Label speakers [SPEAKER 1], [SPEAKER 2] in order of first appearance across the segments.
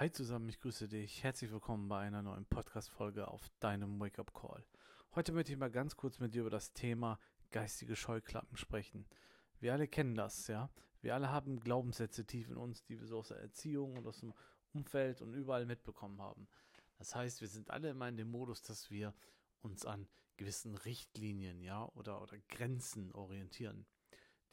[SPEAKER 1] Hi zusammen, ich grüße dich. Herzlich willkommen bei einer neuen Podcast-Folge auf deinem Wake-up Call. Heute möchte ich mal ganz kurz mit dir über das Thema geistige Scheuklappen sprechen. Wir alle kennen das, ja. Wir alle haben Glaubenssätze tief in uns, die wir so aus der Erziehung und aus dem Umfeld und überall mitbekommen haben. Das heißt, wir sind alle immer in dem Modus, dass wir uns an gewissen Richtlinien, ja, oder, oder Grenzen orientieren,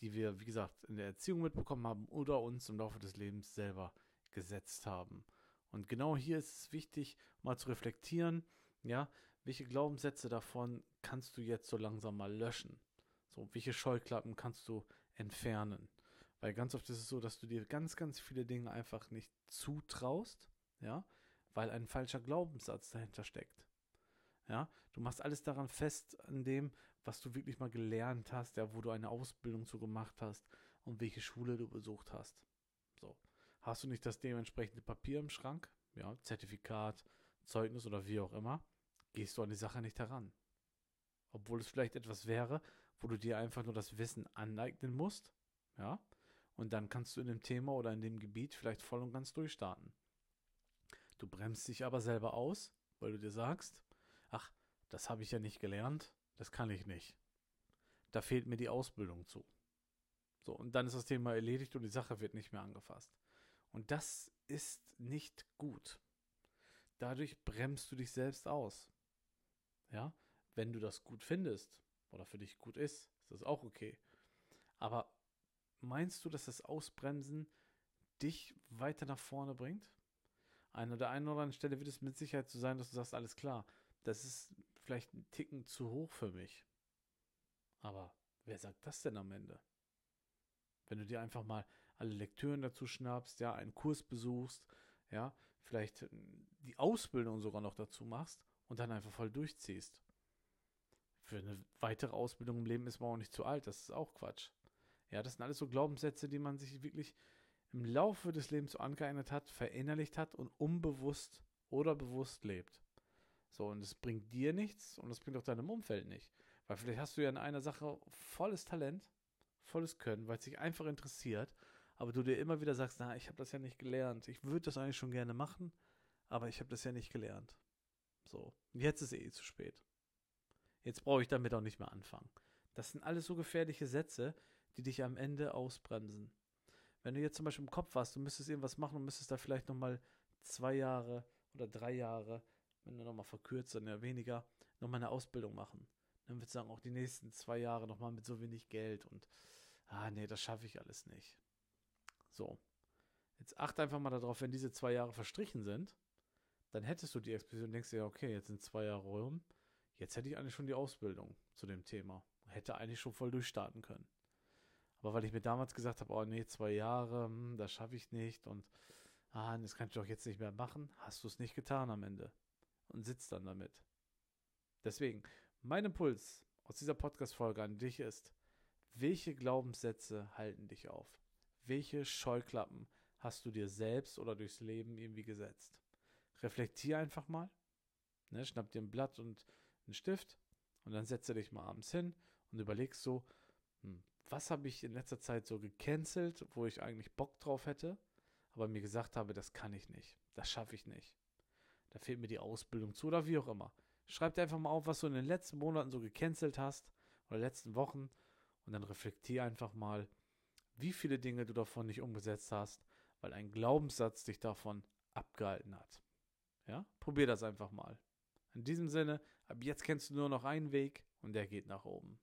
[SPEAKER 1] die wir, wie gesagt, in der Erziehung mitbekommen haben oder uns im Laufe des Lebens selber gesetzt haben. Und genau hier ist es wichtig, mal zu reflektieren, ja, welche Glaubenssätze davon kannst du jetzt so langsam mal löschen? So, welche Scheuklappen kannst du entfernen? Weil ganz oft ist es so, dass du dir ganz, ganz viele Dinge einfach nicht zutraust, ja, weil ein falscher Glaubenssatz dahinter steckt. Ja, du machst alles daran fest, an dem, was du wirklich mal gelernt hast, ja, wo du eine Ausbildung zu gemacht hast und welche Schule du besucht hast. So. Hast du nicht das dementsprechende Papier im Schrank, ja, Zertifikat, Zeugnis oder wie auch immer, gehst du an die Sache nicht heran. Obwohl es vielleicht etwas wäre, wo du dir einfach nur das Wissen aneignen musst, ja, und dann kannst du in dem Thema oder in dem Gebiet vielleicht voll und ganz durchstarten. Du bremst dich aber selber aus, weil du dir sagst, ach, das habe ich ja nicht gelernt, das kann ich nicht. Da fehlt mir die Ausbildung zu. So, und dann ist das Thema erledigt und die Sache wird nicht mehr angefasst. Und das ist nicht gut. Dadurch bremst du dich selbst aus. Ja, wenn du das gut findest oder für dich gut ist, ist das auch okay. Aber meinst du, dass das Ausbremsen dich weiter nach vorne bringt? An der einen oder anderen Stelle wird es mit Sicherheit so sein, dass du sagst, alles klar, das ist vielleicht ein Ticken zu hoch für mich. Aber wer sagt das denn am Ende? Wenn du dir einfach mal alle Lektüren dazu schnappst, ja, einen Kurs besuchst, ja, vielleicht äh, die Ausbildung sogar noch dazu machst und dann einfach voll durchziehst. Für eine weitere Ausbildung im Leben ist man auch nicht zu alt, das ist auch Quatsch. Ja, das sind alles so Glaubenssätze, die man sich wirklich im Laufe des Lebens so angeeignet hat, verinnerlicht hat und unbewusst oder bewusst lebt. So, und es bringt dir nichts und es bringt auch deinem Umfeld nicht. Weil vielleicht hast du ja in einer Sache volles Talent, volles Können, weil es dich einfach interessiert aber du dir immer wieder sagst, na, ich habe das ja nicht gelernt. Ich würde das eigentlich schon gerne machen, aber ich habe das ja nicht gelernt. So, jetzt ist eh zu spät. Jetzt brauche ich damit auch nicht mehr anfangen. Das sind alles so gefährliche Sätze, die dich am Ende ausbremsen. Wenn du jetzt zum Beispiel im Kopf hast, du müsstest irgendwas machen und müsstest da vielleicht nochmal zwei Jahre oder drei Jahre, wenn du nochmal verkürzt, dann ja weniger, nochmal eine Ausbildung machen. Dann würdest du sagen, auch die nächsten zwei Jahre nochmal mit so wenig Geld und, ah nee, das schaffe ich alles nicht. So. Jetzt achte einfach mal darauf, wenn diese zwei Jahre verstrichen sind, dann hättest du die und denkst dir, okay, jetzt sind zwei Jahre rum, jetzt hätte ich eigentlich schon die Ausbildung zu dem Thema. Hätte eigentlich schon voll durchstarten können. Aber weil ich mir damals gesagt habe, oh nee, zwei Jahre, hm, das schaffe ich nicht und ah, das kann ich doch jetzt nicht mehr machen, hast du es nicht getan am Ende und sitzt dann damit. Deswegen, mein Impuls aus dieser Podcast-Folge an dich ist, welche Glaubenssätze halten dich auf? welche Scheuklappen hast du dir selbst oder durchs Leben irgendwie gesetzt? Reflektier einfach mal. Ne, schnapp dir ein Blatt und einen Stift und dann setze dich mal abends hin und überlegst so, hm, was habe ich in letzter Zeit so gecancelt, wo ich eigentlich Bock drauf hätte, aber mir gesagt habe, das kann ich nicht, das schaffe ich nicht. Da fehlt mir die Ausbildung zu oder wie auch immer. Schreib dir einfach mal auf, was du in den letzten Monaten so gecancelt hast oder letzten Wochen und dann reflektier einfach mal, wie viele Dinge du davon nicht umgesetzt hast, weil ein Glaubenssatz dich davon abgehalten hat. Ja, probier das einfach mal. In diesem Sinne, ab jetzt kennst du nur noch einen Weg und der geht nach oben.